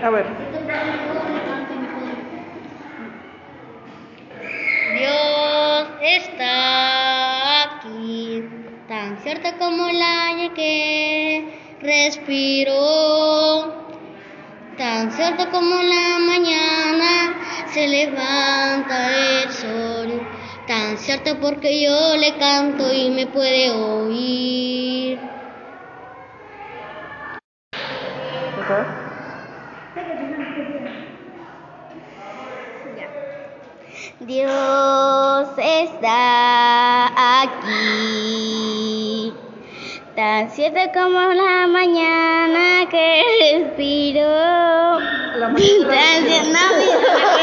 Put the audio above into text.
A ver. Dios está aquí, tan cierto como el aire que respiro, tan cierto como la mañana se levanta el sol, tan cierto porque yo le canto y me puede oír. Ok. Dios está aquí, tan cierto como la mañana que respiro. La mañana-